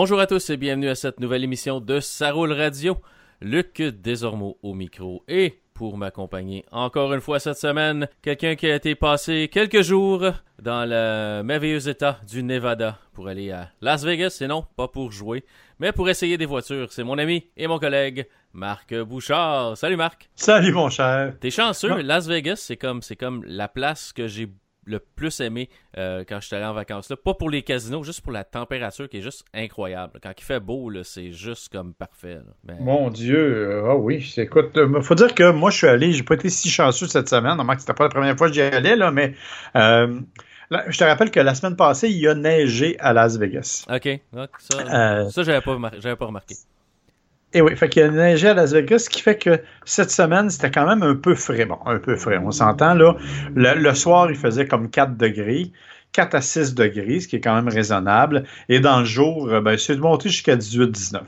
bonjour à tous et bienvenue à cette nouvelle émission de Saroule Radio. Luc désormais au micro et pour m'accompagner encore une fois cette semaine, quelqu'un qui a été passé quelques jours dans le merveilleux état du Nevada pour aller à Las Vegas, et non, pas pour jouer, mais pour essayer des voitures. C'est mon ami et mon collègue Marc Bouchard. Salut Marc. Salut mon cher. T'es chanceux, Las Vegas, c'est comme c'est comme la place que j'ai le plus aimé euh, quand je suis allé en vacances là. Pas pour les casinos, juste pour la température qui est juste incroyable. Quand il fait beau, c'est juste comme parfait. Mon Dieu, ah oui. Écoute, euh, faut dire que moi je suis allé, j'ai pas été si chanceux cette semaine. Normalement, c'était pas la première fois que j'y allais, là, mais euh, je te rappelle que la semaine passée, il y a neigé à Las Vegas. OK. Ça, ça j'avais pas, pas remarqué. Et oui, fait qu'il y a neigé à Las Vegas, ce qui fait que cette semaine, c'était quand même un peu frais. Bon, un peu frais, on s'entend là. Le, soir, il faisait comme 4 degrés. 4 à 6 degrés, ce qui est quand même raisonnable. Et dans le jour, euh, ben, c'est de monter jusqu'à 18-19.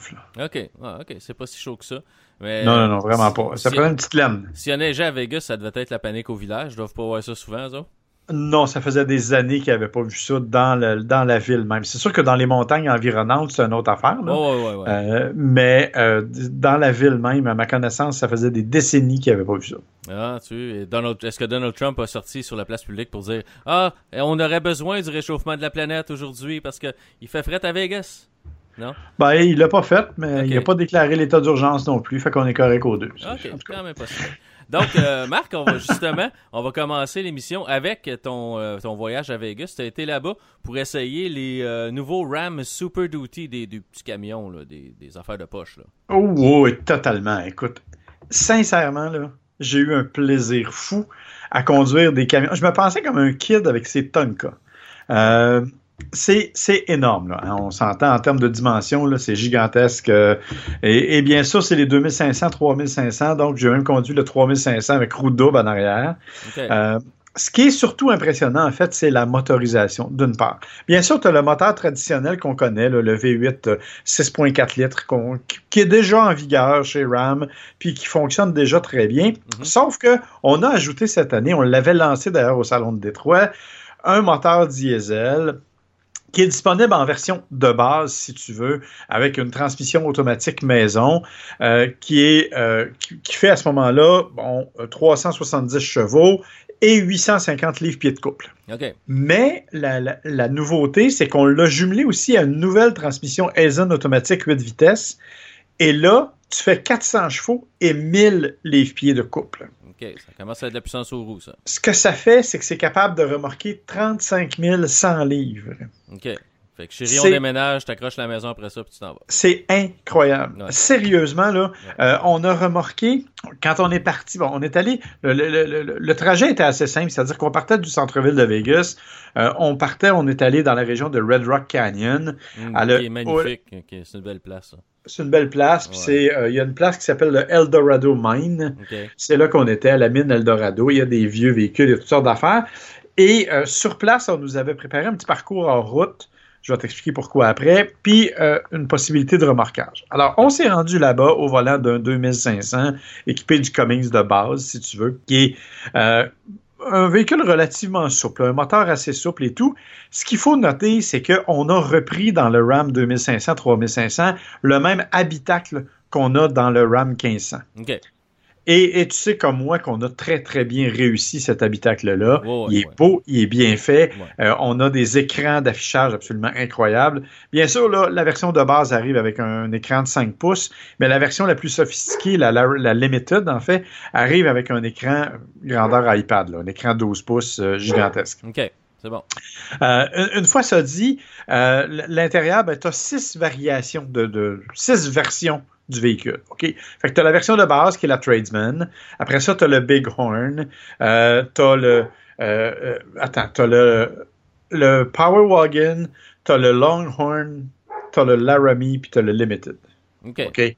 OK, ah, OK, c'est pas si chaud que ça. non, non, non, vraiment pas. Ça prenait une petite laine. S'il y a neigé à Vegas, ça devait être la panique au village. Je dois pas voir ça souvent, ça. Non, ça faisait des années qu'ils n'avaient pas vu ça dans, le, dans la ville même. C'est sûr que dans les montagnes environnantes, c'est une autre affaire. Là. Euh, mais euh, dans la ville même, à ma connaissance, ça faisait des décennies qu'ils n'avaient pas vu ça. Ah, tu est-ce que Donald Trump a sorti sur la place publique pour dire Ah, on aurait besoin du réchauffement de la planète aujourd'hui parce qu'il fait fret à Vegas? Non? Ben, il l'a pas fait, mais il n'a pas déclaré l'état d'urgence non plus, fait qu'on est correct aux deux. Ok, quand même pas donc, euh, Marc, on va justement, on va commencer l'émission avec ton, euh, ton voyage à Vegas. Tu as été là-bas pour essayer les euh, nouveaux Ram Super Duty des, petits camions, là, des, des, affaires de poche. Là. Oh, oui, totalement. Écoute, sincèrement, là, j'ai eu un plaisir fou à conduire des camions. Je me pensais comme un kid avec ces Tonka. C'est, énorme. Là. Hein. On s'entend en termes de dimension, c'est gigantesque. Euh, et, bien sûr, c'est les 2500, 3500. Donc, j'ai même conduit le 3500 avec roue double en arrière. Euh, ce qui est surtout impressionnant, en fait, c'est la motorisation, d'une part. Bien sûr, tu as le moteur traditionnel qu'on connaît, le V8 6.4 euh, litres, qui est déjà en vigueur chez Ram, puis qui fonctionne déjà très bien. Mm-hmm. Sauf que on a ajouté cette année, on l'avait lancé d'ailleurs au Salon de Détroit, un moteur diesel qui est disponible en version de base, si tu veux, avec une transmission automatique maison, euh, qui est euh, qui, fait à ce moment-là bon 370 chevaux et 850 livres pieds de couple. Mais la, la, nouveauté, c'est qu'on l'a jumelé aussi à une nouvelle transmission Aizen automatique 8 vitesses. Et là, tu fais 400 chevaux et 1000 livres pieds de couple. OK, ça commence à être de la puissance aux roues, ça. Ce que ça fait, c'est que c'est capable de remorquer 35 100 livres. OK. Fait que chérie, on déménage, t'accroches la maison après ça, puis tu t'en vas. C'est incroyable. Sérieusement, là, euh, on a remorqué, quand on est parti, bon, on est allé, le, trajet était assez simple, c'est-à-dire qu'on partait du centre-ville de Vegas, euh, on partait, on est allé dans la région de Red Rock Canyon. Mmh, magnifique, c'est une belle place. C'est une belle place. Puis c'est, euh, il y a une place qui s'appelle le Eldorado Mine. C'est là qu'on était, à la mine Eldorado. Il y a des vieux véhicules, il y a toutes sortes d'affaires. Et euh, sur place, on nous avait préparé un petit parcours en route. Je vais t'expliquer pourquoi après. Puis euh, une possibilité de remorquage. Alors, on s'est rendu là-bas au volant d'un 2500 équipé du Cummings de base, si tu veux, qui est un véhicule relativement souple, un moteur assez souple et tout. Ce qu'il faut noter, c'est qu'on a repris dans le Ram 2500-3500 le même habitacle qu'on a dans le Ram 1500. Et, tu sais comme moi qu'on a très très bien réussi cet habitacle-là. il est beau, il est bien fait. Euh, on a des écrans d'affichage absolument incroyables. Bien sûr, là, la version de base arrive avec un, écran de 5 pouces, mais la version la plus sophistiquée, la, la, Limited en fait, arrive avec un écran grandeur iPad, là, un écran 12 pouces euh, gigantesque. OK. C'est bon. Euh, une, fois ça dit, l'intérieur, ben, tu as six variations de, de six versions du véhicule. OK? Fait que tu as la version de base qui est la Tradesman. Après ça, tu as le Bighorn. Euh, tu as le. Euh, euh, attends, tu as le, le Power Wagon, tu as le Longhorn, tu as le Laramie, puis tu as le Limited. OK?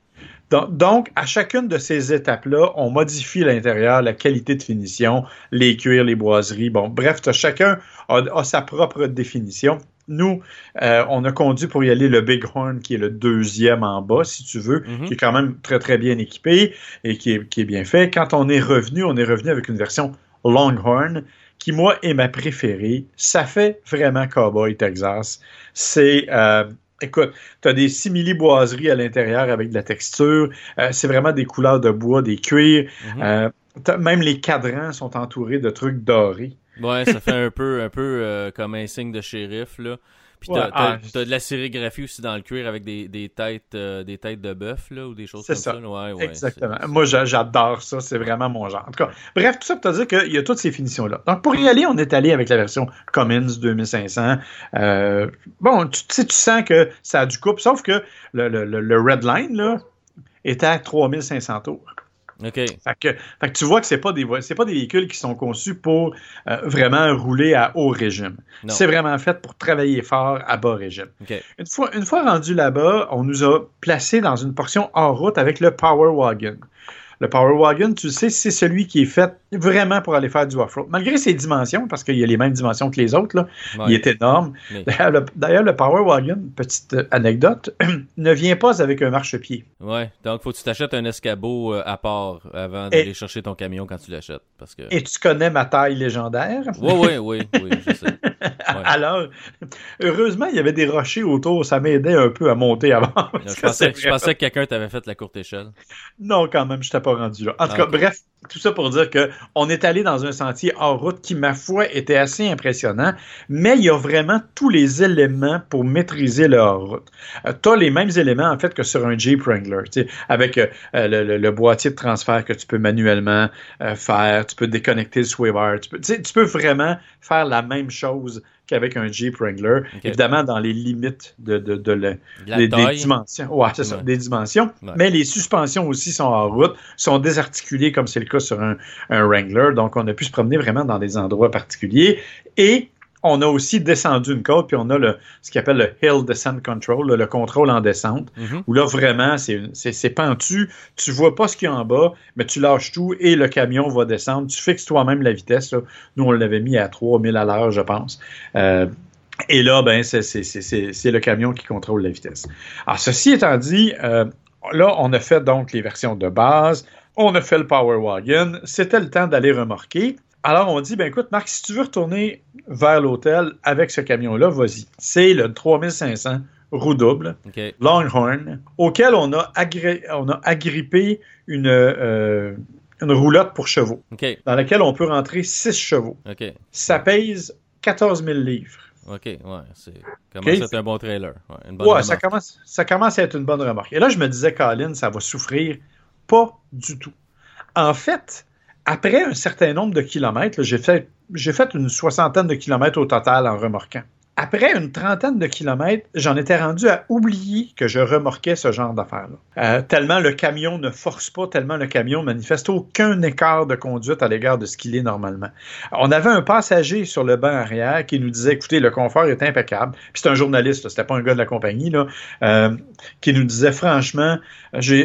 Donc, à chacune de ces étapes-là, on modifie l'intérieur, la qualité de finition, les cuirs, les boiseries. Bon, bref, chacun a, sa propre définition. Nous, euh, on a conduit pour y aller le Bighorn, qui est le deuxième en bas, si tu veux, mhm. qui est quand même très, très bien équipé et qui est, bien fait. Quand on est revenu, on est revenu avec une version Longhorn, qui, moi, est ma préférée. Ça fait vraiment Cowboy Texas. C'est... Euh, Écoute, tu as des simili-boiseries à l'intérieur avec de la texture. Euh, c'est vraiment des couleurs de bois, des cuirs. Mhm. Euh, même les cadrans sont entourés de trucs dorés. Ouais, ça fait un peu, un peu euh, comme un signe de shérif, là. Puis Ouais, t'as, t'as- ah, de la sérigraphie aussi dans le cuir avec des, des têtes, euh, des têtes de bœuf, là, ou des choses comme ça. ça. Ouais, ouais, Exactement. c'est- Moi, j'a- j'adore ça. C'est vraiment mon genre. En tout cas, bref, tout ça pour te dire qu'il y a toutes ces finitions-là. Donc, pour y aller, on est allé avec la version Cummins 2500. Euh, bon, tu, tu sais, tu sens que ça a du couple, sauf que le, le, le- le red line, là, était à 3500 tours. Fait que, fait que tu vois que c'est pas des c'est pas des véhicules qui sont conçus pour euh, vraiment rouler à haut régime. C'est vraiment fait pour travailler fort à bas régime. Une fois, une fois rendu là-bas, on nous a placé dans une portion hors route avec le Power Wagon. Le Power Wagon, tu le sais, c'est celui qui est fait vraiment pour aller faire du off-road. Malgré ses dimensions, parce qu'il a les mêmes dimensions que les autres, là, Ouais. il est énorme. Mais- D'ailleurs, le, Power Wagon, petite anecdote, ne vient pas avec un marchepied. Ouais. Donc, faut que tu t'achètes un escabeau euh, à part avant d'aller chercher ton camion quand tu l'achètes. Parce que. Et tu connais ma taille légendaire. Ouais, ouais, oui, oui, je sais. Ouais. Alors, heureusement, il y avait des rochers autour, ça m'aidait un peu à monter avant. Je pensais, je pensais que quelqu'un t'avait fait la courte échelle. Non, quand même, je t'ai pas rendu là. En tout Ah, cas, bref, tout ça pour dire que on est allé dans un sentier hors route qui, ma foi, était assez impressionnant, mais il y a vraiment tous les éléments pour maîtriser le hors route. tu as les mêmes éléments, en fait, que sur un Jeep Wrangler, avec euh, le, le- le boîtier de transfert que tu peux manuellement euh, faire, tu peux déconnecter le bar, tu peux, tu peux vraiment faire la même chose qu'avec un Jeep Wrangler, évidemment dans les limites de, de, de le- De la des, dimensions. Ouais, c'est ça, Ouais. des dimensions. Ouais. Mais les suspensions aussi sont en route, sont désarticulées comme c'est le cas sur un, un Wrangler. Donc, on a pu se promener vraiment dans des endroits particuliers. Et on a aussi descendu une côte, puis on a le, ce qu'on appelle le Hill Descent Control, le contrôle en descente, Mhm. où là, vraiment, c'est pentu. Tu vois pas ce qu'il y a en bas, mais tu lâches tout et le camion va descendre. Tu fixes toi-même la vitesse. là. Nous, on l'avait mis à 3000 à l'heure, je pense. Euh, et là, ben, c'est- c'est c'est- c'est- c'est le camion qui contrôle la vitesse. Alors, ceci étant dit, euh, là, on a fait donc les versions de base, on a fait le Power Wagon, c'était le temps d'aller remorquer. Alors, on dit, ben écoute, Marc, si tu veux retourner vers l'hôtel avec ce camion-là, vas-y. C'est le 3500 roue double. Longhorn, auquel on a, agré- on a agrippé une, euh, une roulotte pour chevaux, dans laquelle on peut rentrer 6 chevaux. Ça pèse 14 000 livres. Ok. Ouais. C'est. Comment Ok. c'est un bon trailer. Ouais. Une bonne Ouais, ça commence, ça commence à être une bonne remarque. Et là, je me disais, Colin, ça va souffrir. Pas du tout. En fait, après un certain nombre de kilomètres, j'ai fait, j'ai fait une soixantaine de kilomètres au total en remorquant. Après une trentaine de kilomètres, j'en étais rendu à oublier que je remorquais ce genre d'affaires-là. Euh, tellement le camion ne force pas, tellement le camion manifeste aucun écart de conduite à l'égard de ce qu'il est normalement. On avait un passager sur le banc arrière qui nous disait, écoutez, le confort est impeccable. Puis c'est un journaliste, c'était pas un gars de la compagnie, euh, qui nous disait, franchement,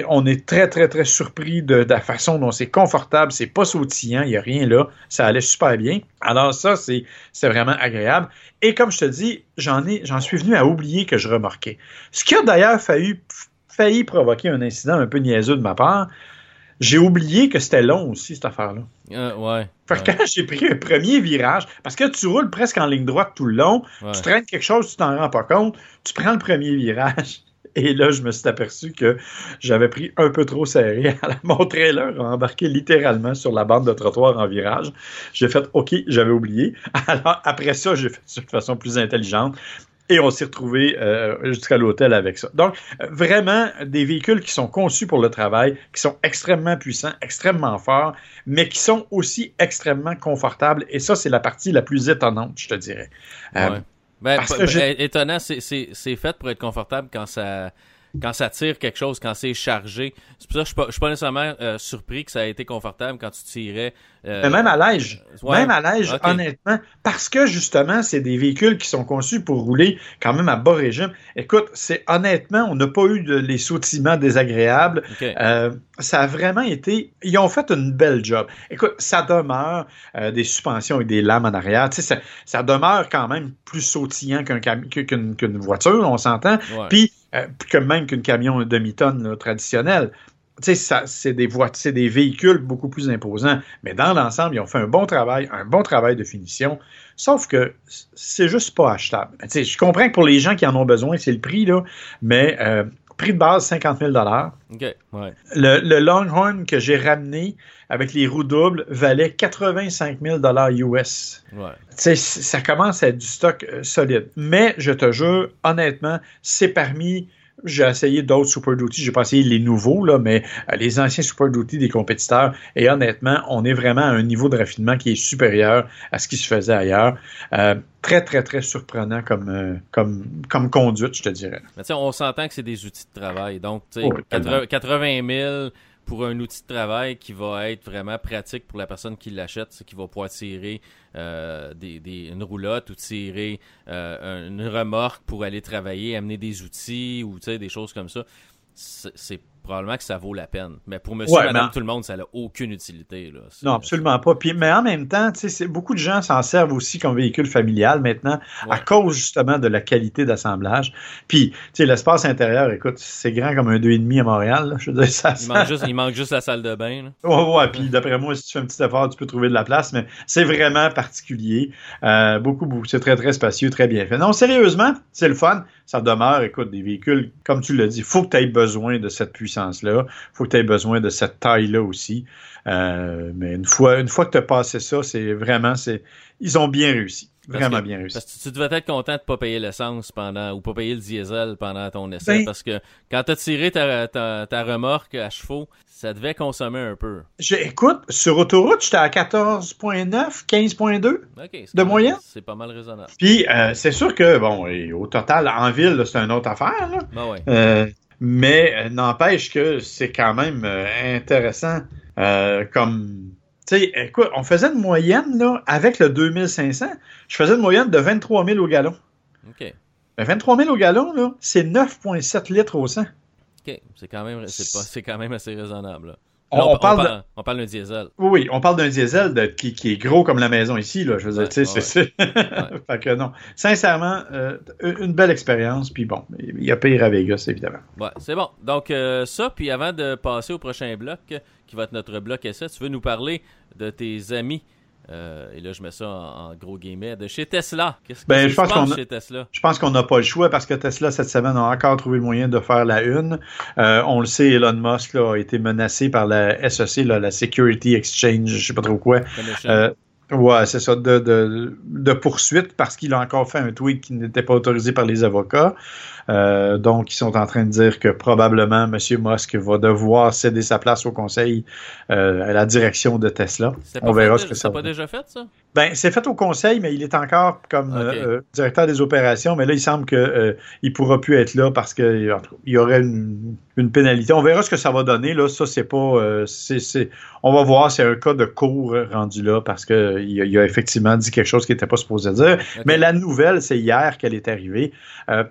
on est très, très, très surpris de, de la façon dont c'est confortable, c'est pas sautillant, il y a rien là, ça allait super bien. Alors ça, c'est vraiment agréable. Et comme je te dis, j'en ai, j'en suis venu à oublier que je remorquais. Ce qui a d'ailleurs failli, failli provoquer un incident un peu niaiseux de ma part. J'ai oublié que c'était long aussi, cette affaire-là. Euh, ouais. Fait que ouais, quand j'ai pris un premier virage, parce que tu roules presque en ligne droite tout le long, ouais. tu traînes quelque chose, tu t'en rends pas compte, tu prends le premier virage. Et là, je me suis aperçu que j'avais pris un peu trop serré. Mon trailer embarqué littéralement sur la bande de trottoir en virage. J'ai fait OK, j'avais oublié. Alors, après ça, j'ai fait de façon plus intelligente. Et on s'est retrouvé euh, jusqu'à l'hôtel avec ça. Donc, vraiment, des véhicules qui sont conçus pour le travail, qui sont extrêmement puissants, extrêmement forts, mais qui sont aussi extrêmement confortables. Et ça, c'est la partie la plus étonnante, je te dirais. Euh, je- ben, étonnant, c'est- c'est c'est fait pour être confortable quand ça quand ça tire quelque chose, quand c'est chargé. C'est pour ça que je suis pas, je suis pas nécessairement euh, surpris que ça a été confortable quand tu tirais. euh, Mais même à l'âge, ouais. même à l'âge, Ok. honnêtement, parce que justement, c'est des véhicules qui sont conçus pour rouler quand même à bas régime. Écoute, c'est honnêtement, on n'a pas eu de, les sautillements désagréables. Euh, ça a vraiment été. Ils ont fait une belle job. Écoute, ça demeure euh, des suspensions avec des lames en arrière. Tu sais, ça, ça demeure quand même plus sautillant qu'une qu'une voiture, on s'entend. Ouais. Puis, euh, que même qu'une camion demi-tonne traditionnelle. c'est des voitures, c'est des véhicules beaucoup plus imposants. Mais dans l'ensemble, ils ont fait un bon travail, un bon travail de finition. Sauf que c'est juste pas achetable. je comprends que pour les gens qui en ont besoin, c'est le prix, là, mais euh, prix de base, 50 000 OK, ouais. le, Longhorn que j'ai ramené avec les roues doubles valait 85 000 US. Ouais. Ça commence à être du stock euh, solide. Mais je te jure, honnêtement, c'est parmi j'ai essayé d'autres Super Duty. J'ai pas essayé les nouveaux, là, mais euh, les anciens Super Duty des compétiteurs. Et honnêtement, on est vraiment à un niveau de raffinement qui est supérieur à ce qui se faisait ailleurs. Euh, très, très, très surprenant comme, euh, comme, comme conduite, je te dirais. Mais on s'entend que c'est des outils de travail. Donc, 80 000 pour un outil de travail qui va être vraiment pratique pour la personne qui l'achète, qui va pouvoir tirer euh, des, une roulotte ou tirer euh, une remorque pour aller travailler, amener des outils ou des choses comme ça. C'est probablement que ça vaut la peine. Mais pour monsieur, madame, tout le monde, ça n'a aucune utilité. Là. Non, absolument pas. Puis, mais en même temps, beaucoup de gens s'en servent aussi comme véhicule familial maintenant à cause justement de la qualité d'assemblage. Puis, l'espace intérieur, écoute, c'est grand comme un 2,5 à Montréal. Je veux dire, ça, il, manque juste, il, manque juste, la salle de bain. Oui, Ouais, ouais. Puis, d'après moi, si tu fais un petit effort, tu peux trouver de la place. Mais c'est vraiment particulier. Euh, beaucoup, beaucoup. C'est très, très spacieux, très bien fait. Non, sérieusement, c'est le fun. Ça demeure, écoute, des véhicules, comme tu l'as dit, il faut que tu aies besoin de cette puissance là Il faut que tu aies besoin de cette taille-là aussi. Euh, mais une fois, une fois que tu as passé ça, c'est vraiment, c'est, ils ont bien réussi. Vraiment bien réussi. Parce que tu devais être content de pas payer l'essence pendant ou pas payer le diesel pendant ton essai. Ben parce que quand tu as tiré ta, ta, remorque à chevaux, ça devait consommer un peu. écoute, sur autoroute, j'étais à 14.9, 15.2 de moyenne. C'est pas mal raisonnable. Puis euh, c'est sûr que, bon, au total, en ville, c'est une autre affaire. Là. Ben ouais. euh, mais euh, n'empêche que c'est quand même euh, intéressant euh, comme tu sais, écoute, on faisait une moyenne, là, avec le 2500, je faisais une moyenne de 23 000 au gallon. OK. 23 000 au gallon, là, c'est 9,7 litres au 100. OK. C'est quand, même, c'est, quand même assez raisonnable. Là. On, parle, on, parle, d'un diesel. Oui, on parle d'un diesel de, qui, qui, est gros comme la maison ici. Là, je veux dire, c'est fait que non. Sincèrement, euh, une belle expérience. Puis bon, il y a pire à Vegas, évidemment. Ouais, c'est bon. Donc, euh, ça, puis avant de passer au prochain bloc, qui va être notre bloc essai, tu veux nous parler de tes amis euh, et là, je mets ça en, gros guillemets. De chez Tesla. Qu'est-ce que ben, je pense chez Tesla? Je pense qu'on n'a pas le choix parce que Tesla, cette semaine, a encore trouvé le moyen de faire la une. Euh, on le sait, Elon Musk là, a été menacé par la SEC, là, la Security Exchange, je sais pas trop quoi. Euh, ouais, c'est ça, de, de, de poursuite parce qu'il a encore fait un tweet qui n'était pas autorisé par les avocats. Euh, donc, ils sont en train de dire que probablement M. Musk va devoir céder sa place au conseil euh, à la direction de Tesla. On verra ce que ça. pas déjà fait ça? Ben, c'est fait au conseil, mais il est encore comme euh, directeur des opérations. Mais là, il semble que il pourra plus être là parce qu'il y aurait une, pénalité. On verra ce que ça va donner. Là, ça c'est pas, c'est, on va voir. C'est un cas de cours rendu là parce que il a, effectivement dit quelque chose qu'il n'était pas supposé dire. Mais la nouvelle, c'est hier qu'elle est arrivée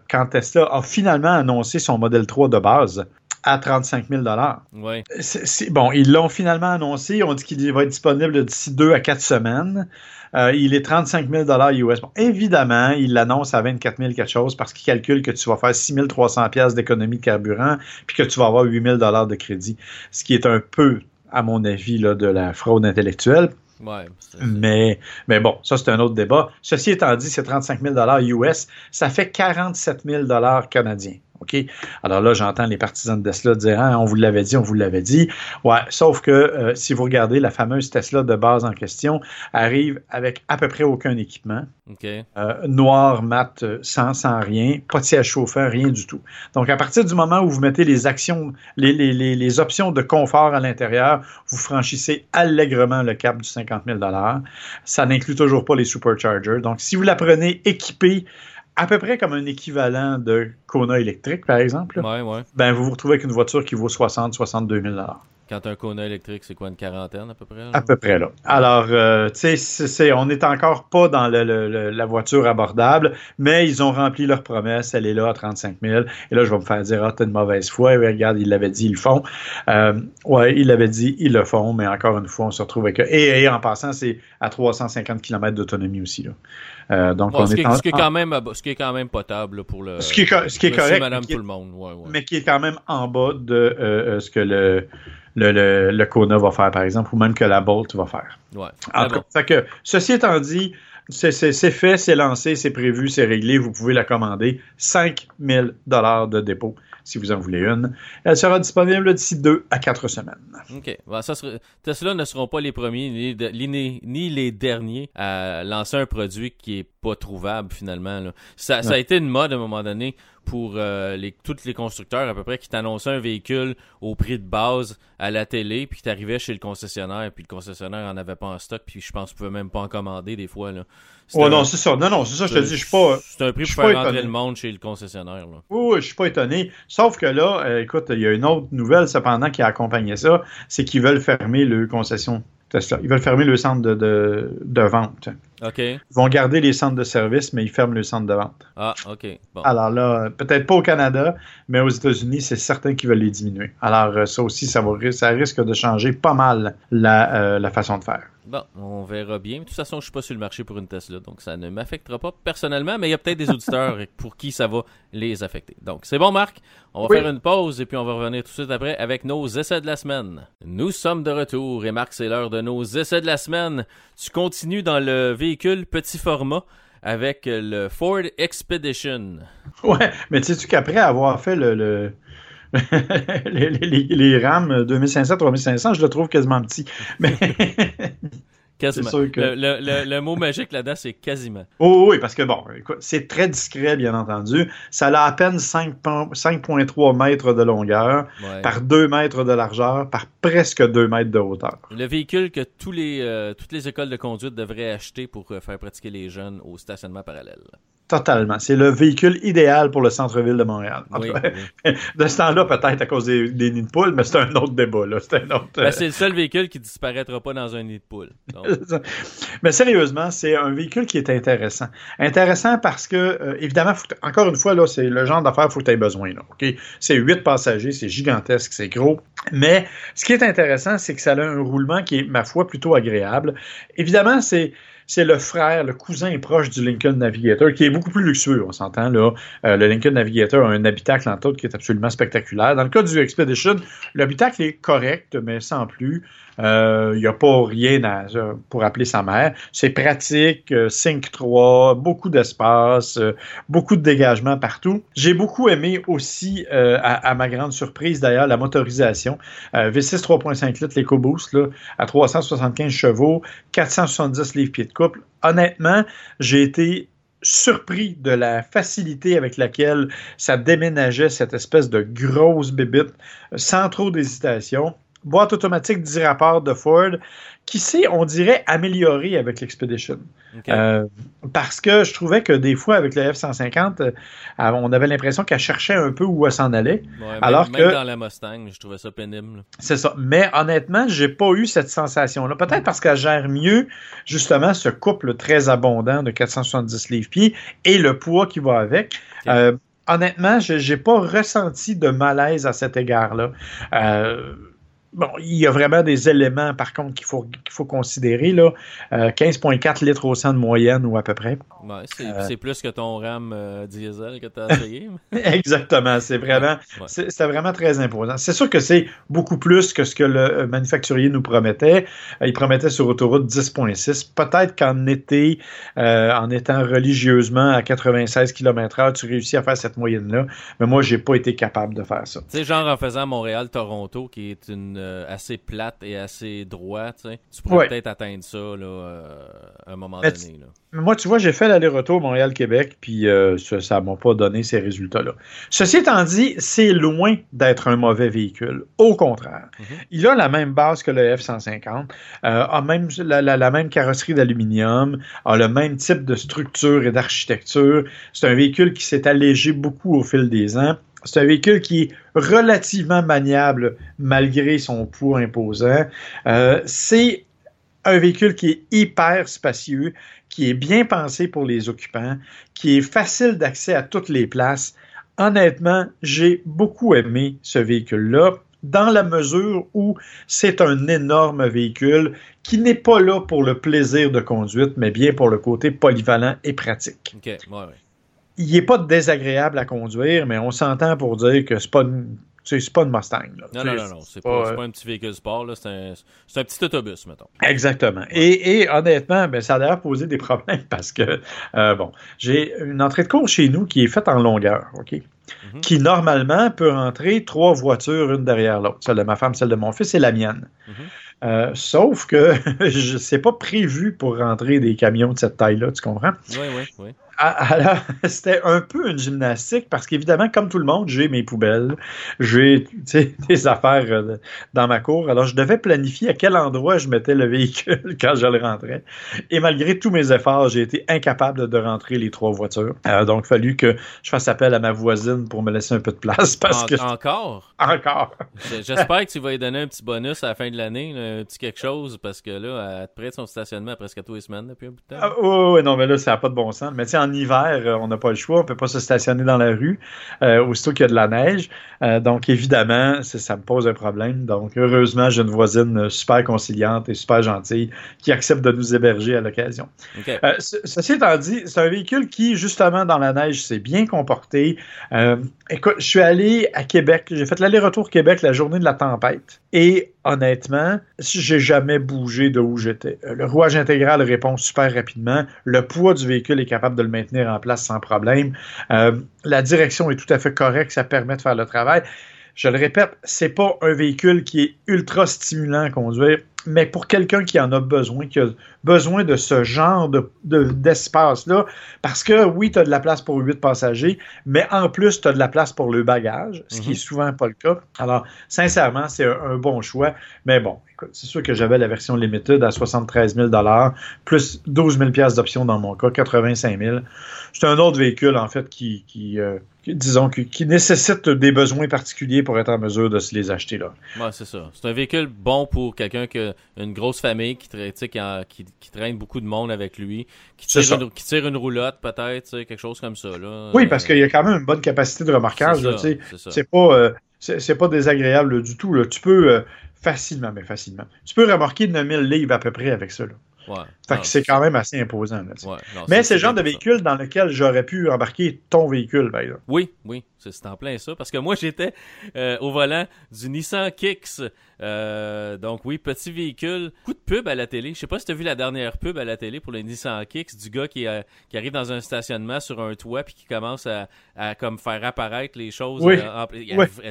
quand Tesla a finalement annoncé son modèle 3 de base à 35 000 ouais. Bon, ils l'ont finalement annoncé. On dit qu'il va être disponible d'ici deux à quatre semaines. Euh, il est 35 000 US. Bon, évidemment, il l'annonce à 24 000 quelque chose parce qu'il calcule que tu vas faire 6 300 d'économie de carburant puis que tu vas avoir 8 000 de crédit. Ce qui est un peu, à mon avis, là, de la fraude intellectuelle. Ouais, mais, mais bon, ça c'est un autre débat. Ceci étant dit, c'est 35 000 US, ça fait 47 000 canadiens. OK? Alors là, j'entends les partisans de Tesla dire ah, on vous l'avait dit, on vous l'avait dit. Ouais, sauf que euh, si vous regardez la fameuse Tesla de base en question, arrive avec à peu près aucun équipement. Euh, noir, mat, sans, sans rien, pas de siège chauffeur, rien du tout. Donc, à partir du moment où vous mettez les actions, les, les, les, les options de confort à l'intérieur, vous franchissez allègrement le cap du 50 000 Ça n'inclut toujours pas les superchargers. Donc, si vous la prenez équipée à peu près comme un équivalent de Kona électrique, par exemple, ouais, ouais. ben vous vous retrouvez avec une voiture qui vaut 60 62 000 Quand un Kona électrique, c'est quoi, une quarantaine à peu près? À peu près, là. Alors, euh, tu sais, on n'est encore pas dans le, la voiture abordable, mais ils ont rempli leur promesse. Elle est là à 35 000. Et là, je vais me faire dire, ah, t'as une mauvaise foi. Et regarde, il l'avait dit, ils le font. Euh, ouais, il l'avait dit, ils le font, mais encore une fois, on se retrouve avec... Et, en passant, c'est à 350 km d'autonomie aussi, là. Euh, donc on ce, qui est, ce, qui est, quand même, ce qui est quand même potable pour le. Ce qui est, ce qui est correct. Madame tout le monde. Ouais, ouais. Mais qui est quand même en bas de euh, euh, ce que le, le, le, le, Kona va faire, par exemple, ou même que la Bolt va faire. Ouais. En tout cas, que, ceci étant dit, c'est fait, c'est lancé, c'est prévu, c'est réglé. Vous pouvez la commander. 5000 dollars de dépôt si vous en voulez une. Elle sera disponible d'ici deux à quatre semaines. OK. ça Tesla ne seront pas les premiers ni, les derniers à lancer un produit qui est pas trouvable finalement. Ça, ça, a été une mode à un moment donné pour euh, les, tous les constructeurs à peu près qui t'annonçaient un véhicule au prix de base à la télé, puis qui t'arrivait chez le concessionnaire, puis le concessionnaire en avait pas en stock, puis je pense qu'il pouvait même pas en commander des fois. Là. Oh non, c'est ça. Non, non, c'est ça, je te dis, je suis pas. C'est un prix pour faire rentrer le monde chez le concessionnaire. Là. Oui, oui, je suis pas étonné. Sauf que là, euh, écoute, il y a une autre nouvelle cependant qui a accompagné ça, c'est qu'ils veulent fermer le concession Tesla. Ils veulent fermer le centre de, de, de vente. OK. Ils vont garder les centres de service, mais ils ferment le centre de vente. Ah, OK. Bon. Alors là, peut-être pas au Canada, mais aux États-Unis, c'est certain qu'ils veulent les diminuer. Alors euh, ça aussi, ça, va, ça risque de changer pas mal la, euh, la façon de faire. Bon, on verra bien. De toute façon, je suis pas sur le marché pour une Tesla, donc ça ne m'affectera pas personnellement, mais il y a peut-être des auditeurs pour qui ça va les affecter. Donc c'est bon, Marc. On va faire une pause et puis on va revenir tout de suite après avec nos essais de la semaine. Nous sommes de retour et Marc, c'est l'heure de nos essais de la semaine. Tu continues dans le véhicule petit format avec le Ford Expedition. Ouais, mais tu sais qu'après avoir fait le les, les, les, RAM 2500-3500, je le trouve quasiment petit. Mais Quasiment. Que... Le, le, mot magique là-dedans, c'est quasiment. Oh, oui, parce que bon, c'est très discret, bien entendu. Ça a à peine 5,3 mètres de longueur, par 2 mètres de largeur, par presque 2 mètres de hauteur. Le véhicule que tous les, euh, toutes les écoles de conduite devraient acheter pour euh, faire pratiquer les jeunes au stationnement parallèle. Totalement. C'est le véhicule idéal pour le centre-ville de Montréal. De ce temps-là, peut-être à cause des, nids de poules, mais c'est un autre débat. Là. C'est, un autre, ben, c'est le seul véhicule qui disparaîtra pas dans un nid de poule. mais sérieusement, c'est un véhicule qui est intéressant. Intéressant parce que, euh, évidemment, encore une fois, là, c'est le genre d'affaires qu'il faut que tu aies besoin. Là, C'est huit passagers, c'est gigantesque, c'est gros. Mais ce qui est intéressant, c'est que ça a un roulement qui est, ma foi, plutôt agréable. Évidemment, c'est c'est le frère, le cousin proche du Lincoln Navigator, qui est beaucoup plus luxueux, on s'entend là. Euh, le Lincoln Navigator a un habitacle en tout qui est absolument spectaculaire. Dans le cas du Expedition, l'habitacle est correct, mais sans plus. Il euh, n'y a pas rien pour appeler sa mère. C'est pratique, euh, Sync 3, beaucoup d'espace, euh, beaucoup de dégagement partout. J'ai beaucoup aimé aussi, à, ma grande surprise d'ailleurs, la motorisation. V6 3.5 litres, l'EcoBoost, à 375 chevaux, 470 livres-pieds de Honnêtement, j'ai été surpris de la facilité avec laquelle ça déménageait cette espèce de grosse bébite sans trop d'hésitation. Boîte automatique 10 rapports de Ford, qui s'est, on dirait, améliorée avec l'Expedition. Euh, parce que je trouvais que des fois, avec le F-150, euh, on avait l'impression qu'elle cherchait un peu où elle s'en allait. alors même dans la Mustang, je trouvais ça pénible. C'est ça. Mais honnêtement, j'ai pas eu cette sensation-là. Peut-être parce qu'elle gère mieux, justement, ce couple très abondant de 470 livres-pieds et le poids qui va avec. Euh, honnêtement, j'ai pas ressenti de malaise à cet égard-là. Euh, Bon, il y a vraiment des éléments, par contre, qu'il faut, qu'il faut considérer. Là. 15,4 euh, litres au 100 de moyenne, ou à peu près. Ouais, euh, c'est, plus que ton RAM euh, diesel que tu as essayé. Exactement. C'est vraiment, c'est, vraiment très important. C'est sûr que c'est beaucoup plus que ce que le manufacturier nous promettait. il promettait sur autoroute 10,6. Peut-être qu'en été, en étant religieusement à 96 km/h, tu réussis à faire cette moyenne-là. Mais moi, j'ai pas été capable de faire ça. Tu sais, genre en faisant Montréal-Toronto, qui est une euh, assez plate et assez droit, tu pourrais peut-être atteindre ça euh, à un moment donné. Moi, tu vois, j'ai fait l'aller-retour Montréal-Québec, puis euh, ça ne m'a pas donné ces résultats-là. Ceci étant dit, c'est loin d'être un mauvais véhicule. Au contraire. Mhm. Il a la même base que le F-150, a même la, même carrosserie d'aluminium, a le même type de structure et d'architecture. C'est un véhicule qui s'est allégé beaucoup au fil des ans C'est un véhicule qui est relativement maniable malgré son poids imposant. Euh, c'est un véhicule qui est hyper spacieux, qui est bien pensé pour les occupants, qui est facile d'accès à toutes les places. Honnêtement, j'ai beaucoup aimé ce véhicule-là dans la mesure où c'est un énorme véhicule qui n'est pas là pour le plaisir de conduite, mais bien pour le côté polyvalent et pratique. Il n'est pas désagréable à conduire, mais on s'entend pour dire que c'est pas c'est pas une Mustang. Non, non, non, non, c'est pas, pas, un petit véhicule sport, c'est un, un, petit autobus, mettons. Exactement. Et, et, honnêtement, ben, ça a d'ailleurs posé des problèmes parce que, euh, bon, j'ai une entrée de cours chez nous qui est faite en longueur, OK? Mhm. Qui normalement peut rentrer trois voitures, une derrière l'autre. Celle de ma femme, celle de mon fils et la mienne. Mhm. Euh, sauf que je sais pas prévu pour rentrer des camions de cette taille-là, tu comprends? Oui, oui, oui. Alors, c'était un peu une gymnastique parce qu'évidemment, comme tout le monde, j'ai mes poubelles, j'ai des affaires euh, dans ma cour. Alors, je devais planifier à quel endroit je mettais le véhicule quand je le rentrais. Et malgré tous mes efforts, j'ai été incapable de rentrer les trois voitures. Euh, donc, il fallu que je fasse appel à ma voisine pour me laisser un peu de place. Parce que... Encore? Encore. J'espère que tu vas lui donner un petit bonus à la fin de l'année, un petit quelque chose, parce que là, elle te prête son stationnement presque tous les semaines depuis un bout de temps. Ah, oui, non, mais là, ça n'a pas de bon sens. Mais tiens, en hiver, euh, on n'a pas le choix, on peut pas se stationner dans la rue, euh, aussitôt qu'il y a de la neige. Euh, donc, évidemment, ça me pose un problème. Donc, heureusement, j'ai une voisine super conciliante et super gentille qui accepte de nous héberger à l'occasion. ceci étant dit, c'est un véhicule qui, justement, dans la neige, s'est bien comporté. écoute, je suis allé à Québec, j'ai fait l'aller-retour Québec la journée de la tempête. Et honnêtement, j'ai jamais bougé de où j'étais. Le rouage intégral répond super rapidement. Le poids du véhicule est capable de le maintenir en place sans problème. Euh, la direction est tout à fait correcte, ça permet de faire le travail. Je le répète, c'est pas un véhicule qui est ultra stimulant à conduire mais pour quelqu'un qui en a besoin, qui a besoin de ce genre de, d'espace-là, parce que oui, tu as de la place pour huit passagers, mais en plus, tu as de la place pour le bagage, ce qui est mhm. souvent pas le cas. Alors, sincèrement, c'est un, bon choix, mais bon, écoute, c'est sûr que j'avais la version limited à 73 000 plus 12 000 d'options dans mon cas, 85 000 C'est un autre véhicule, en fait, qui, qui euh, disons, qui, nécessite des besoins particuliers pour être en mesure de se les acheter là. Ouais, c'est ça. C'est un véhicule bon pour quelqu'un qui a une grosse famille, qui, qui, qui, traîne beaucoup de monde avec lui, qui tire, une, qui tire une roulotte peut-être, quelque chose comme ça. Là. Oui, parce qu'il y a quand même une bonne capacité de remorquage. C'est pas, euh, c'est pas désagréable du tout. Là. Tu peux euh, facilement, mais facilement. Tu peux remorquer 9000 livres à peu près avec ça. Là. Fait que c'est quand même assez imposant. Mais c'est le genre de véhicule dans lequel j'aurais pu embarquer ton véhicule, ben, Oui, oui, c'est en plein ça. Parce que moi, j'étais euh, au volant du Nissan Kicks. Euh, donc oui, petit véhicule. Coup de pub à la télé. Je sais pas si tu as vu la dernière pub à la télé pour le Nissan Kicks du gars qui, euh, qui arrive dans un stationnement sur un toit puis qui commence à, comme faire apparaître les choses. Oui.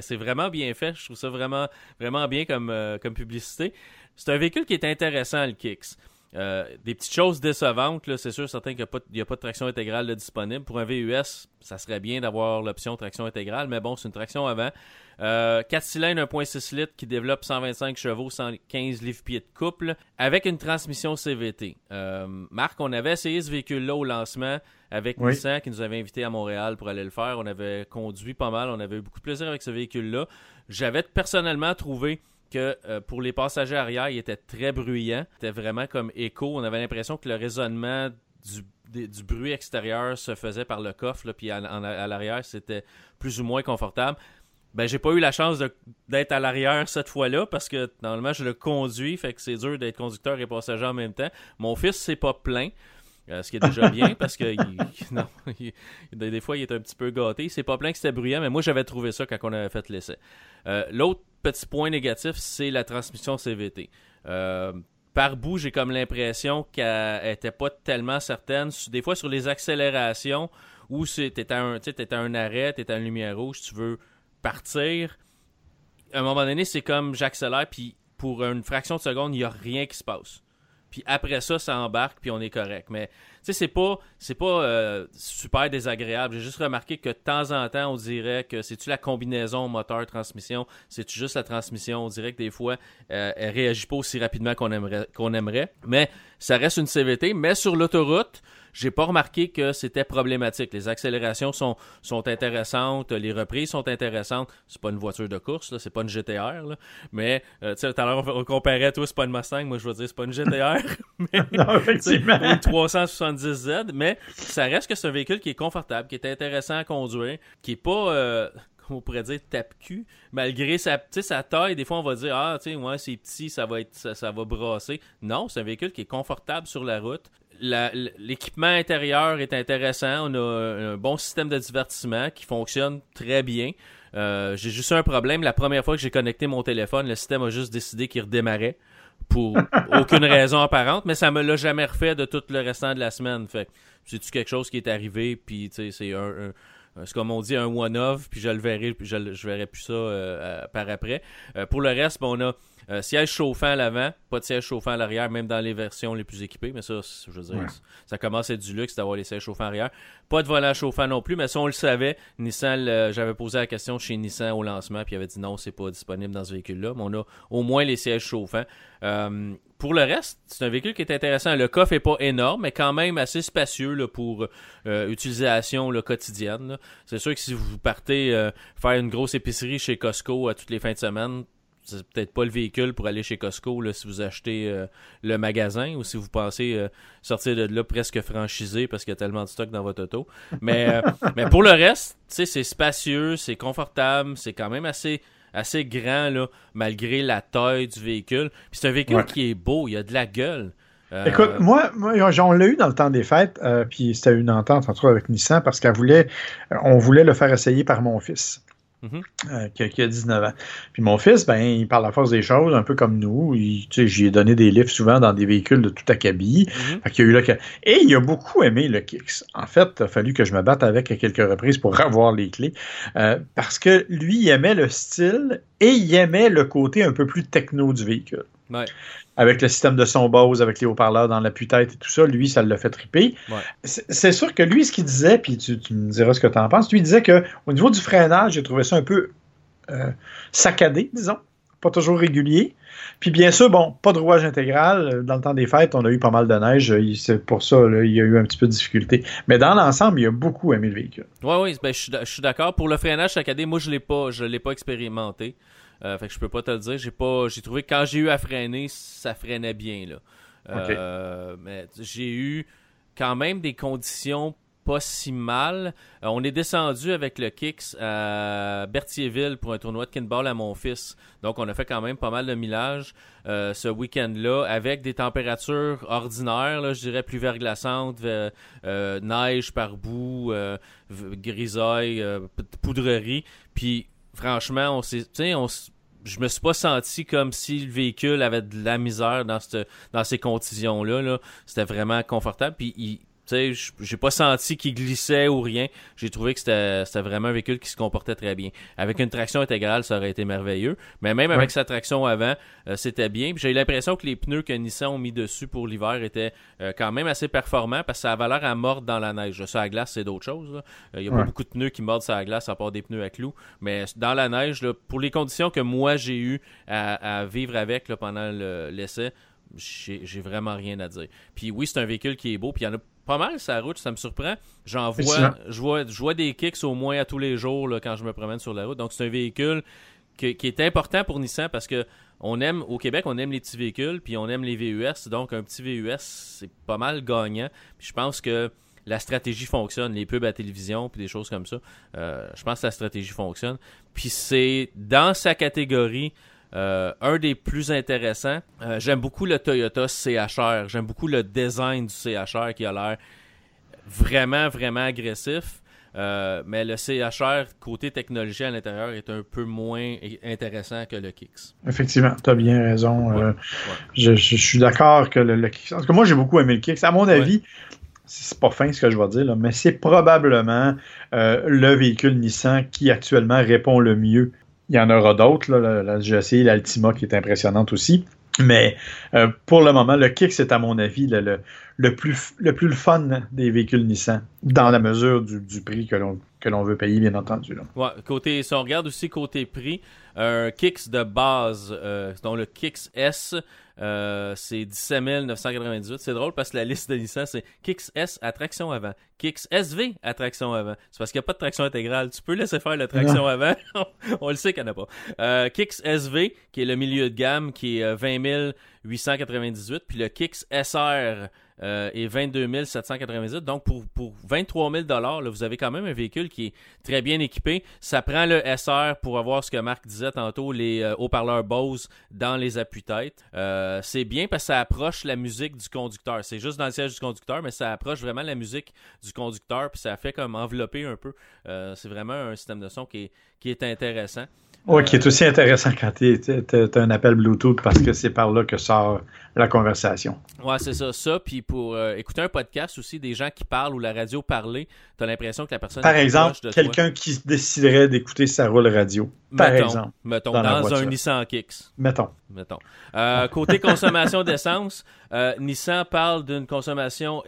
C'est vraiment bien fait. Je trouve ça vraiment, vraiment bien comme, comme publicité. C'est un véhicule qui est intéressant, le Kicks. Euh, des petites choses décevantes, c'est sûr, certain qu'il n'y a, pas de traction intégrale disponible. Pour un VUS, ça serait bien d'avoir l'option traction intégrale, mais bon, c'est une traction avant. 4 euh, cylindres 1.6 litres qui développe 125 chevaux, 115 livres-pieds de couple, avec une transmission CVT. Euh, Marc, on avait essayé ce véhicule-là au lancement avec Nissan qui nous avait invités à Montréal pour aller le faire. On avait conduit pas mal, on avait eu beaucoup de plaisir avec ce véhicule-là. J'avais personnellement trouvé que euh, pour les passagers arrière, il était très bruyant. C'était vraiment comme écho. On avait l'impression que le raisonnement du, du, bruit extérieur se faisait par le coffre, puis à, l'arrière, c'était plus ou moins confortable. Ben, j'ai pas eu la chance d'être à l'arrière cette fois-là parce que normalement je le conduis, fait que c'est dur d'être conducteur et passager en même temps. Mon fils s'est pas plein. Euh, ce qui est déjà bien parce que des fois il est un petit peu gâté. C'est pas plein que c'était bruyant, mais moi j'avais trouvé ça quand on avait fait l'essai. Euh, l'autre petit point négatif, c'est la transmission CVT. Euh, par bout, j'ai comme l'impression qu'elle n'était pas tellement certaine. Des fois, sur les accélérations, où tu es à un, un arrêt, tu es à une lumière rouge, tu veux partir, à un moment donné, c'est comme j'accélère, puis pour une fraction de seconde, il n'y a rien qui se passe. Puis après ça, ça embarque, puis on est correct. Mais tu sais, c'est pas, c'est pas euh, super désagréable. J'ai juste remarqué que de temps en temps, on dirait que c'est-tu la combinaison moteur-transmission, c'est-tu juste la transmission? On dirait que des fois, euh, elle réagit pas aussi rapidement qu'on aimerait, qu'on aimerait. Mais ça reste une CVT. Mais sur l'autoroute, j'ai pas remarqué que c'était problématique. Les accélérations sont, sont intéressantes, les reprises sont intéressantes. C'est pas une voiture de course, là, c'est pas une GTR, là. mais euh, tout à l'heure on comparait, toi c'est pas une Mustang, moi je veux dire c'est pas une GTR, mais non, une 370Z, mais ça reste que c'est un véhicule qui est confortable, qui est intéressant à conduire, qui est pas euh, on pourrait dire tape-cul, malgré sa, sa taille. Des fois, on va dire Ah, tu sais, ouais, c'est petit, ça va, être, ça, va brasser. Non, c'est un véhicule qui est confortable sur la route. L'équipement intérieur est intéressant. On a un bon système de divertissement qui fonctionne très bien. Euh, j'ai juste un problème. La première fois que j'ai connecté mon téléphone, le système a juste décidé qu'il redémarrait pour aucune raison apparente, mais ça me l'a jamais refait de tout le restant de la semaine. Fait c'est-tu quelque chose qui est arrivé, puis c'est un euh, c'est comme on dit un one-off, puis je le verrai, puis je, je verrai plus ça euh, par après. Euh, pour le reste, ben, on a siège chauffant à l'avant, pas de siège chauffant à l'arrière, même dans les versions les plus équipées, mais ça, je veux dire, ça commence à être du luxe d'avoir les sièges chauffants arrière. Pas de volant chauffant non plus, mais ça, on le savait. Nissan, j'avais posé la question chez Nissan au lancement, puis il avait dit non, c'est pas disponible dans ce véhicule-là, mais on a au moins les sièges chauffants pour le reste, c'est un véhicule qui est intéressant. Le coffre est pas énorme, mais quand même assez spacieux pour euh, utilisation quotidienne. C'est sûr que si vous partez euh, faire une grosse épicerie chez Costco à toutes les fins de semaine, c'est peut-être pas le véhicule pour aller chez Costco si vous achetez euh, le magasin ou si vous pensez sortir de là presque franchisé parce qu'il y a tellement de stock dans votre auto. Mais pour le reste, c'est spacieux, c'est confortable, c'est quand même assez assez grand, là, malgré la taille du véhicule. Puis c'est un véhicule qui est beau, il a de la gueule. Euh, Écoute, moi, moi on l'a eu dans le temps des fêtes, euh, puis c'était une entente entre avec Nissan parce qu'on voulait, on voulait le faire essayer par mon fils. Mhm. Euh, qui, a 19 ans. Puis mon fils, ben, il parle la force des choses, un peu comme nous. J'y ai donné des livres souvent dans des véhicules de tout acabit. Mhm. a eu Et il a beaucoup aimé le Kicks. En fait, il a fallu que je me batte avec à quelques reprises pour avoir les clés. Euh, parce que lui, il aimait le style et il aimait le côté un peu plus techno du véhicule. Ouais avec le système de son Bose, avec les haut-parleurs dans l'appui-tête et tout ça, lui, ça l'a fait triper. C'est sûr que lui, ce qu'il disait, puis tu, me diras ce que tu en penses, lui, il disait qu'au niveau du freinage, j'ai trouvé ça un peu euh, saccadé, disons, pas toujours régulier. Puis bien sûr, bon, pas de rouage intégral. Dans le temps des fêtes, on a eu pas mal de neige. C'est pour ça, il y a eu un petit peu de difficulté. Mais dans l'ensemble, il a beaucoup aimé le véhicule. Oui, oui, ben, je suis d'accord. Pour le freinage saccadé, moi, je l'ai pas, je l'ai pas expérimenté. Euh, fait que je peux pas te le dire. J'ai pas. J'ai trouvé que quand j'ai eu à freiner, ça freinait bien là. Euh, mais j'ai eu quand même des conditions pas si mal. Euh, on est descendu avec le Kicks à Berthierville pour un tournoi de kinball à mon fils. Donc on a fait quand même pas mal de millage ce week-end-là avec des températures ordinaires, je dirais plus verglaçantes, neige par bout, grisaille, poudrerie. Puis franchement, on s'est, je me suis pas senti comme si le véhicule avait de la misère dans cette, dans ces conditions-là. -là, C'était vraiment confortable. Puis il, sais, j'ai pas senti qu'il glissait ou rien. J'ai trouvé que c'était vraiment un véhicule qui se comportait très bien. Avec une traction intégrale, ça aurait été merveilleux. Mais même avec sa traction avant, euh, c'était bien. J'ai eu l'impression que les pneus que Nissan ont mis dessus pour l'hiver étaient euh, quand même assez performants parce que ça a valeur à mordre dans la neige. Ça à glace, c'est d'autres choses. Il n'y euh, a pas beaucoup de pneus qui mordent sur la glace à part des pneus à clous. Mais dans la neige, pour les conditions que moi j'ai eu à, vivre avec pendant l'essai, j'ai vraiment rien à dire. Puis oui, c'est un véhicule qui est beau, puis il y en a pas mal sa route, ça me surprend. J'en vois, je vois, je vois des kicks au moins à tous les jours là, quand je me promène sur la route. Donc c'est un véhicule qui, est important pour Nissan parce que on aime au Québec, on aime les petits véhicules, puis on aime les VUS. Donc un petit VUS, c'est pas mal gagnant. Puis je pense que la stratégie fonctionne, les pubs à télévision, puis des choses comme ça. Euh, je pense que la stratégie fonctionne. Puis c'est dans sa catégorie euh, un des plus intéressants, euh, j'aime beaucoup le Toyota CHR. J'aime beaucoup le design du CHR qui a l'air vraiment, vraiment agressif. Euh, mais le CHR, côté technologie à l'intérieur, est un peu moins intéressant que le Kicks. Effectivement, tu as bien raison. Je, suis d'accord que le, Kicks. En tout cas, moi, j'ai beaucoup aimé le Kicks. À mon avis, c'est pas fin ce que je vais dire, mais c'est probablement le véhicule Nissan qui actuellement répond le mieux il y en aura d'autres. Là, j'ai essayé l'Altima qui est impressionnante aussi. Mais euh, pour le moment, le kick, c'est à mon avis le plus le plus le fun des véhicules Nissan, dans la mesure du, du prix que l'on que l'on veut payer, bien entendu. Là. Ouais, côté, si on regarde aussi côté prix, un Kicks de base, euh, dont le Kicks S, euh, c'est 17 998. C'est drôle parce que la liste de Nissan, c'est Kicks S à traction avant, Kicks SV à traction avant. C'est parce qu'il n'y a pas de traction intégrale. Tu peux laisser faire la traction avant. on le sait qu'il n'y en a pas. Euh, Kicks SV, qui est le milieu de gamme, qui est 20 898. Puis le Kicks SR, euh, et 22 798. Donc, pour, pour 23 000 là, vous avez quand même un véhicule qui est très bien équipé. Ça prend le SR pour avoir ce que Marc disait tantôt, les euh, haut-parleurs Bose dans les appuis-têtes. Euh, c'est bien parce que ça approche la musique du conducteur. C'est juste dans le siège du conducteur, mais ça approche vraiment la musique du conducteur, puis ça fait comme envelopper un peu. c'est vraiment un système de son qui est, qui est intéressant. Oui, qui est aussi intéressant quand tu as un appel Bluetooth parce que c'est par là que sort la conversation. Ouais, c'est ça. Ça, puis pour euh, écouter un podcast aussi, des gens qui parlent ou la radio parler, tu as l'impression que la personne. Par exemple, quelqu'un qui déciderait d'écouter sa roule radio. Par exemple. Mettons, dans, un Nissan Kicks. Mettons. Mettons. Euh, côté consommation d'essence, euh, Nissan parle d'une consommation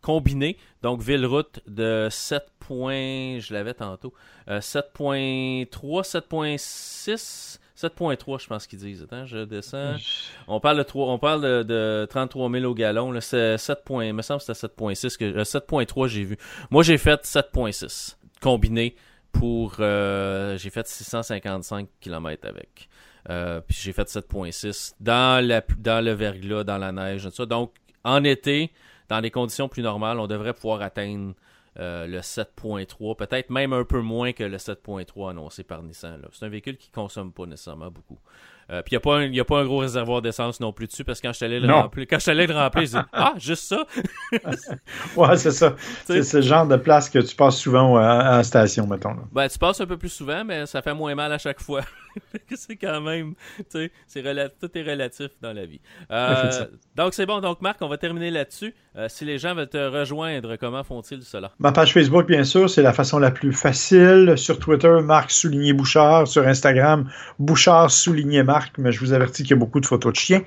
combinée, donc ville-route de 7 points, je l'avais tantôt, 7.3, 7.6, 7.3 je pense qu'ils disent. Attends, je descends. On parle de, 3, on parle de, 33 000 au gallon. C'est 7. il me semble que c'était 7.6. Que, 7.3 euh, j'ai vu. Moi j'ai fait 7.6 combiné pour... Euh, j'ai fait 655 km avec. Euh, puis j'ai fait 7.6 dans, la, dans le verglas, dans la neige, tout ça. Donc en été, dans des conditions plus normales, on devrait pouvoir atteindre euh, le 7.3, peut-être même un peu moins que le 7.3 annoncé par Nissan. C'est un véhicule qui consomme pas nécessairement beaucoup. Euh, puis il n'y a, pas un gros réservoir d'essence non plus dessus parce que quand je suis allé le remplir, quand je allé le remplir, je dis Ah, juste ça? Ouais, c'est ça. c'est ce genre de place que tu passes souvent à, la station, mettons. Ben, tu passes un peu plus souvent, mais ça fait moins mal à chaque fois. c'est quand même. Tu sais, tout est relatif dans la vie. Euh, donc, c'est bon. Donc, Marc, on va terminer là-dessus. Euh, si les gens veulent te rejoindre, comment font-ils cela? Ma page Facebook, bien sûr, c'est la façon la plus facile. Sur Twitter, Marc souligné Bouchard. Sur Instagram, Bouchard souligné Marc mais je vous avertis qu'il y a beaucoup de photos de chiens.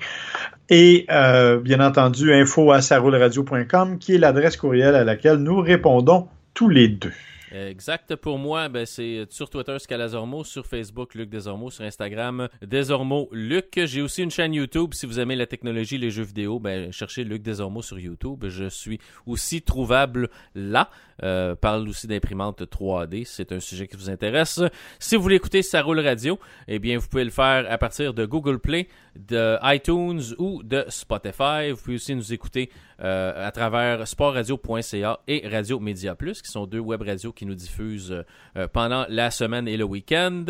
Et euh, bien entendu, info à saroulradio.com, qui est l'adresse courriel à laquelle nous répondons tous les deux. Exact. Pour moi, ben, c'est sur Twitter Scalazormo, sur Facebook Luc Desormeaux, sur Instagram Desormeaux Luc. J'ai aussi une chaîne YouTube. Si vous aimez la technologie, les jeux vidéo, ben, cherchez Luc Desormeaux sur YouTube. Je suis aussi trouvable là. Euh, parle aussi d'imprimante 3D. C'est un sujet qui vous intéresse. Si vous voulez écouter Ça radio, eh bien, vous pouvez le faire à partir de Google Play, de iTunes ou de Spotify. Vous pouvez aussi nous écouter euh, à travers sportradio.ca et Radio Média Plus, qui sont deux web radios qui nous diffusent euh, pendant la semaine et le week-end.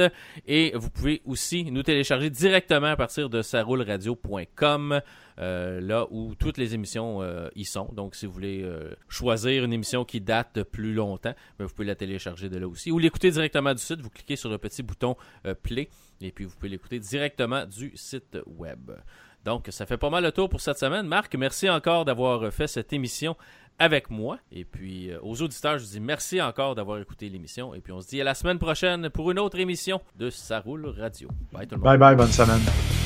Et vous pouvez aussi nous télécharger directement à partir de sarouleradio.com. Euh, là où toutes les émissions y sont. Donc, si vous voulez choisir une émission qui date de plus longtemps, ben, vous pouvez la télécharger de là aussi. Ou l'écouter directement du site, vous cliquez sur le petit bouton Play et puis vous pouvez l'écouter directement du site web. Donc, ça fait pas mal le tour pour cette semaine. Marc, merci encore d'avoir fait cette émission avec moi. Et puis, euh, aux auditeurs, je vous dis merci encore d'avoir écouté l'émission. Et puis, on se dit à la semaine prochaine pour une autre émission de Ça Roule Radio. Bye monde. Bye bye, bonne semaine.